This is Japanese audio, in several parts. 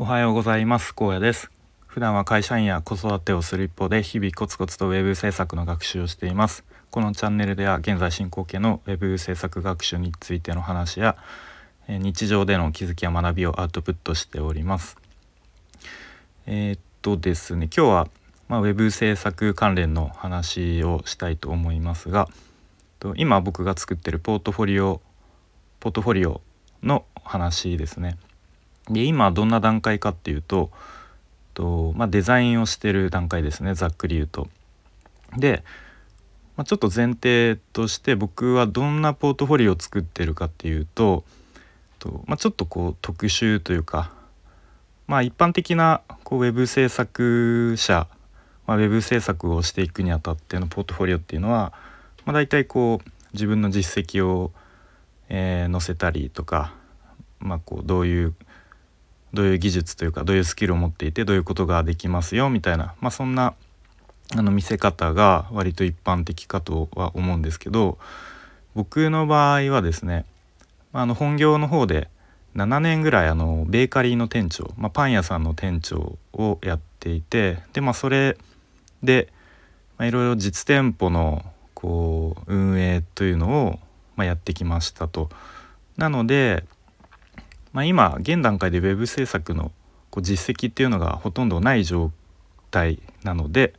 おはようございます。高野です。普段は会社員や子育てをする一方で日々コツコツとウェブ制作の学習をしています。このチャンネルでは現在進行形のウェブ制作学習についての話や日常での気づきや学びをアウトプットしております。えー、っとですね今日はまあ、ウェブ制作関連の話をしたいと思いますが今僕が作ってるポートフォリオポートフォリオの話ですね。で今どんな段階かっていうとと、まあ、デザインをしてる段階ですねざっくり言うと。で、まあ、ちょっと前提として僕はどんなポートフォリオを作ってるかっていうとと、まあ、ちょっとこう特殊というか、まあ、一般的なこうウェブ制作者、まあ、ウェブ制作をしていくにあたってのポートフォリオっていうのは、まあ、大体こう自分の実績を、えー、載せたりとか、まあ、こうどういうどういう技術というかどういうスキルを持っていてどういうことができますよみたいな、まあ、そんなあの見せ方が割と一般的かとは思うんですけど僕の場合はですねあの本業の方で7年ぐらいあのベーカリーの店長、まあ、パン屋さんの店長をやっていてでまあそれでいろいろ実店舗のこう運営というのを、ま、やってきましたと。なのでまあ、今現段階で web 制作のこう実績っていうのがほとんどない状態なので、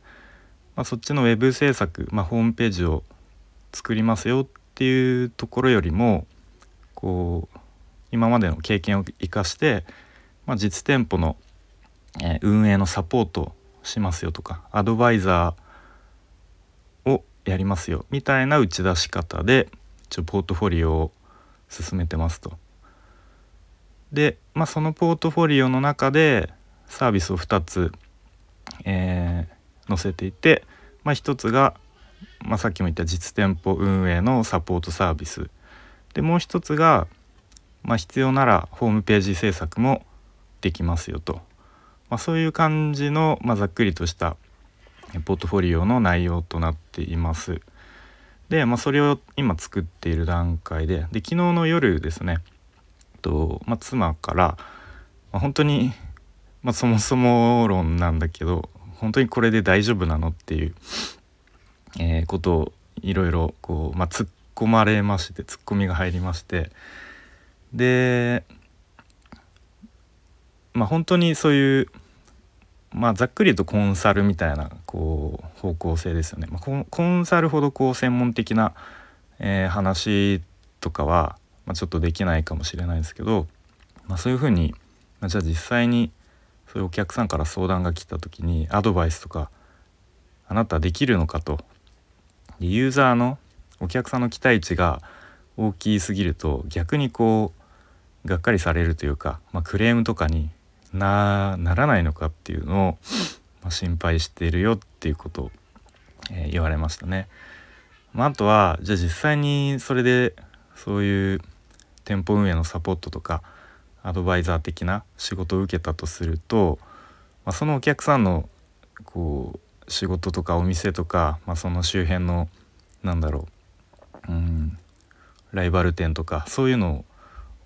まあ、そっちの web 制作、まあ、ホームページを作りますよっていうところよりもこう今までの経験を生かして、まあ、実店舗の、え、運営のサポートしますよとかアドバイザーをやりますよみたいな打ち出し方で一応ポートフォリオを進めてますと。で、まあ、そのポートフォリオの中でサービスを2つ、えー、載せていて、まあ、1つが、まあ、さっきも言った実店舗運営のサポートサービスでもう1つが、まあ、必要ならホームページ制作もできますよと、まあ、そういう感じの、まあ、ざっくりとしたポートフォリオの内容となっています。で、まあ、それを今作っている段階でで昨日の夜ですねと、まあ、妻から、まあ、本当に、まあ、そもそも論なんだけど本当にこれで大丈夫なのっていう、えー、ことをいろいろこう、まあ、突っ込まれまして突っ込みが入りましてでまあ本当にそういうまあざっくり言うとコンサルみたいなこう方向性ですよね。まあ、コンサルほどこう専門的な、えー、話とかはまあ、ちょっとできないかもしれないですけど、まあ、そういうふうに、まあ、じゃあ実際にそういうお客さんから相談が来た時にアドバイスとかあなたできるのかとユーザーのお客さんの期待値が大きすぎると逆にこうがっかりされるというか、まあ、クレームとかにならないのかっていうのを、まあ、心配しているよっていうことを、えー、言われましたね。まあ、あとはじゃあ実際にそれでそういう店舗運営のサポートとかアドバイザー的な仕事を受けたとすると、まあ、そのお客さんのこう仕事とかお店とか、まあ、その周辺のなんだろううんライバル店とかそういうの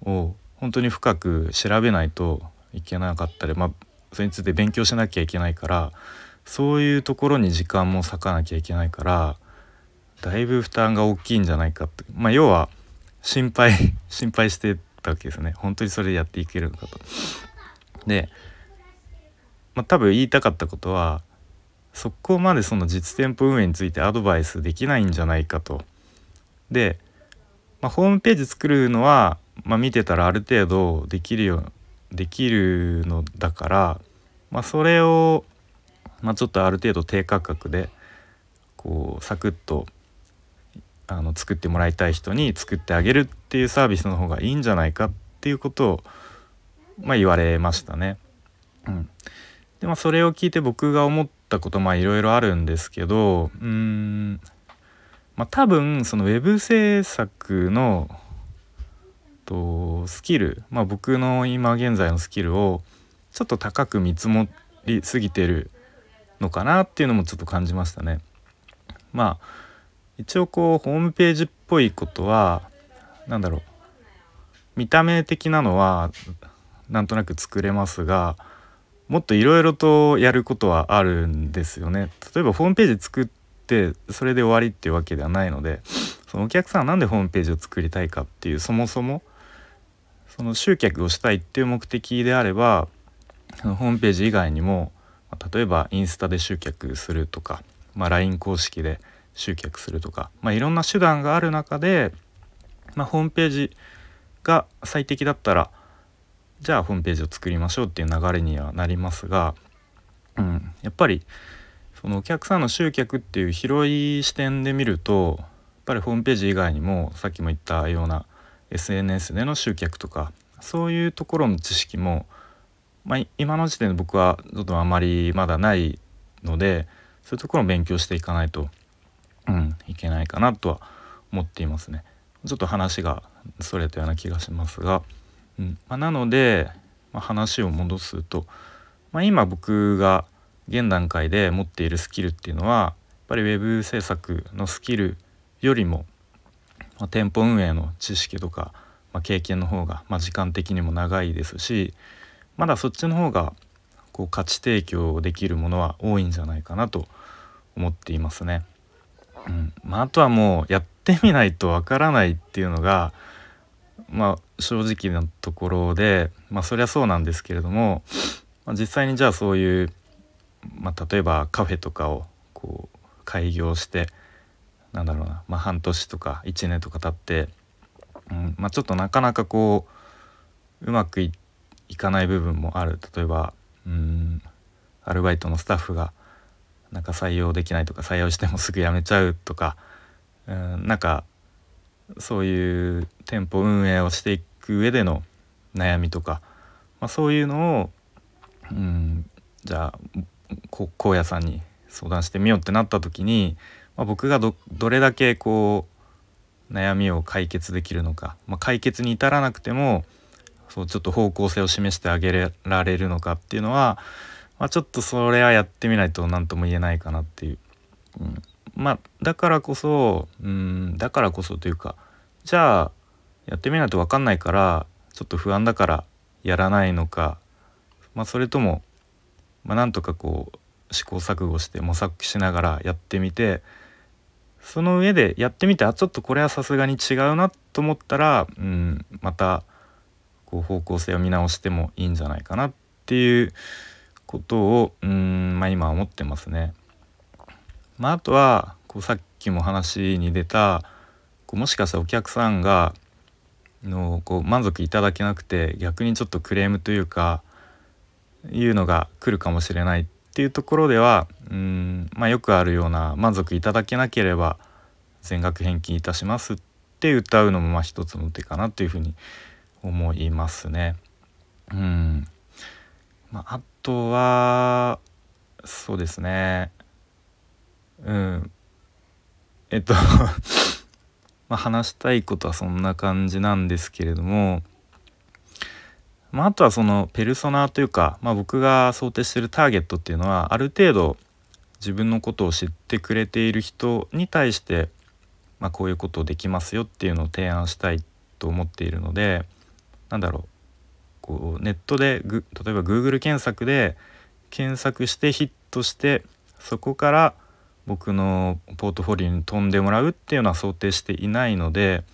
を本当に深く調べないといけなかったり、まあ、それについて勉強しなきゃいけないからそういうところに時間も割かなきゃいけないからだいぶ負担が大きいんじゃないかって、まあ、要は心配 心配してたわけですね本当にそれやっていけるのかと。で、まあ、多分言いたかったことはそこまでその実店舗運営についてアドバイスできないんじゃないかと。で、まあ、ホームページ作るのは、まあ、見てたらある程度できるよできるのだから、まあ、それを、まあ、ちょっとある程度低価格でこうサクッとあの作ってもらいたい人に作ってあげるっていうサービスの方がいいんじゃないかっていうことを、まあ、言われましたね。うん、でまあそれを聞いて僕が思ったことまあいろいろあるんですけどうんまあ多分そのウェブ制作のとスキルまあ僕の今現在のスキルをちょっと高く見積もりすぎてるのかなっていうのもちょっと感じましたね。まあ一応こうホームページっぽいことは何だろう見た目的なのはなんとなく作れますがもっといろいろとやることはあるんですよね。例えばホームページ作ってそれで終わりっていうわけではないのでそのお客さんは何でホームページを作りたいかっていうそもそもその集客をしたいっていう目的であればホームページ以外にも例えばインスタで集客するとか、まあ、LINE 公式で集客するとか、まあ、いろんな手段がある中で、まあ、ホームページが最適だったらじゃあホームページを作りましょうっていう流れにはなりますが、うん、やっぱりそのお客さんの集客っていう広い視点で見るとやっぱりホームページ以外にもさっきも言ったような SNS での集客とかそういうところの知識も、まあ、今の時点で僕はちょっとあまりまだないのでそういうところを勉強していかないと、うん、いけないかなとは思っていますね。ちょっと話がそれたような気がしますが、うんまあ、なので、まあ、話を戻すと、まあ、今僕が現段階で持っているスキルっていうのはやっぱり web 制作のスキルよりも、まあ、店舗運営の知識とか、まあ、経験の方が、まあ、時間的にも長いですしまだそっちの方がこう価値提供できるものは多いんじゃないかなと思っていますね。うん。まあ、あとはもうやってみないとわからないっていうのがまあ正直なところでまあそりゃそうなんですけれども、まあ、実際にじゃあそういう、まあ、例えばカフェとかをこう開業してなんだろうな、まあ、半年とか1年とか経って、うんまあ、ちょっとなかなかこううまくいかない部分もある。例えばうんアルバイトのスタッフがなんか採用できないとか採用してもすぐ辞めちゃうとかうんなんかそういう店舗運営をしていく上での悩みとか、まあ、そういうのを、うん、じゃあ高野さんに相談してみようってなった時に、まあ、僕がどれだけこう悩みを解決できるのか、まあ、解決に至らなくてもそうちょっと方向性を示してあげられるのかっていうのは、まあ、ちょっとそれはやってみないと何とも言えないかなっていう。うんまあだからこそうんだからこそというかじゃあやってみないと分かんないからちょっと不安だからやらないのか、まあ、それとも、まあ、なんとかこう試行錯誤して模索しながらやってみてその上でやってみてあちょっとこれはさすがに違うなと思ったら、うん、またこう方向性を見直してもいいんじゃないかなっていうことをうん、まあ、今思ってますね。まあ、あとはこうさっきも話に出たこうもしかしたらお客さんがのこう満足いただけなくて逆にちょっとクレームというかいうのが来るかもしれないっていうところではうん、まあ、よくあるような満足いただけなければ全額返金いたしますって歌うのもまあ一つの手かなというふうに思いますね。うんまあ、あとはそうですね。うん。えっと まあ話したいことはそんな感じなんですけれども、まあ、あとはそのペルソナというか、まあ、僕が想定してるターゲットっていうのはある程度自分のことを知ってくれている人に対して、まあ、こういうことできますよっていうのを提案したいと思っているのでなんだろう。こうネットで例えば Google 検索で検索してヒットしてそこから僕のポートフォリオに飛んでもらうっていうのは想定していないので、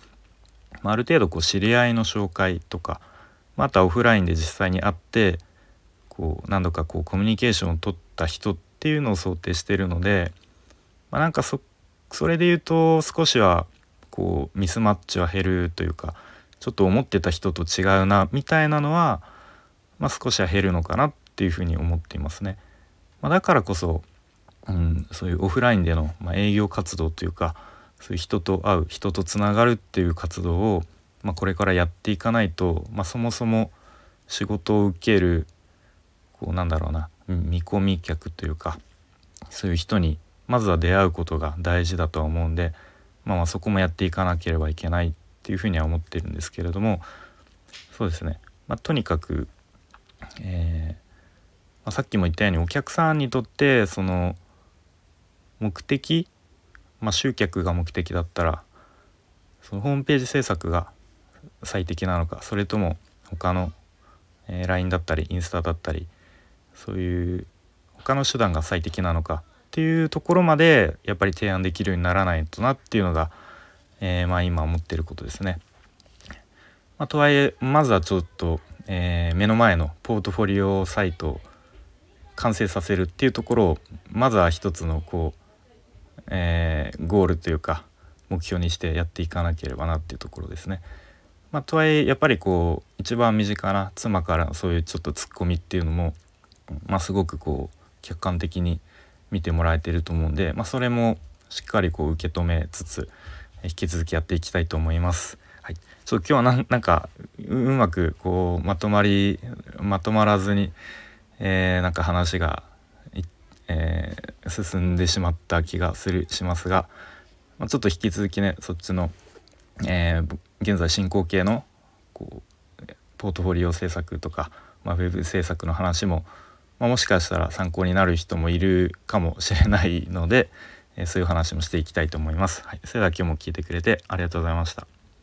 まあ、る程度こう知り合いの紹介とかまたオフラインで実際に会ってこう何度かこうコミュニケーションを取った人っていうのを想定してるので、まあ、なんかそそれで言うと少しはこうミスマッチは減るというかちょっと思ってた人と違うなみたいなのは、まあ、少しは減るのかなっていうふうに思っていますね。まあ、だからこそうん、そういうオフラインでの、まあ、営業活動というかそういう人と会う人とつながるっていう活動を、まあ、これからやっていかないと、まあ、そもそも仕事を受けるこうなんだろうな見込み客というかそういう人にまずは出会うことが大事だとは思うんで、まあ、まあそこもやっていかなければいけないっていうふうには思ってるんですけれどもそうですね、まあ、とにかく、えーまあ、さっきも言ったようにお客さんにとってその目的、まあ、集客が目的だったらそのホームページ制作が最適なのかそれとも他のえー、LINE だったりインスタだったりそういう他の手段が最適なのかっていうところまでやっぱり提案できるようにならないとなっていうのが、えー、まあ今思ってることですね。まあ、とはいえまずはちょっと、えー、目の前のポートフォリオサイトを完成させるっていうところをまずは一つのこう、えー、ゴールというか目標にしてやっていかなければなっていうところですね。まあ、とはいえやっぱりこう一番身近な妻からそういうちょっとツッコミっていうのも、まあ、すごくこう客観的に見てもらえてると思うんで、まあ、それもしっかりこう受け止めつつ引き続きやっていきたいと思います。はい、ちょっと今日はなんかうまくこうまとまりまとまらずに、えー、なんか話が、えー、進んでしまった気がするしますが、まあ、ちょっと引き続きねそっちの、えー、現在進行形のこうポートフォリオ制作とか、まあ、ウェブ制作の話も、まあ、もしかしたら参考になる人もいるかもしれないので、え、そういう話もしていきたいと思います。はい、それでは今日も聞いてくれてありがとうございました。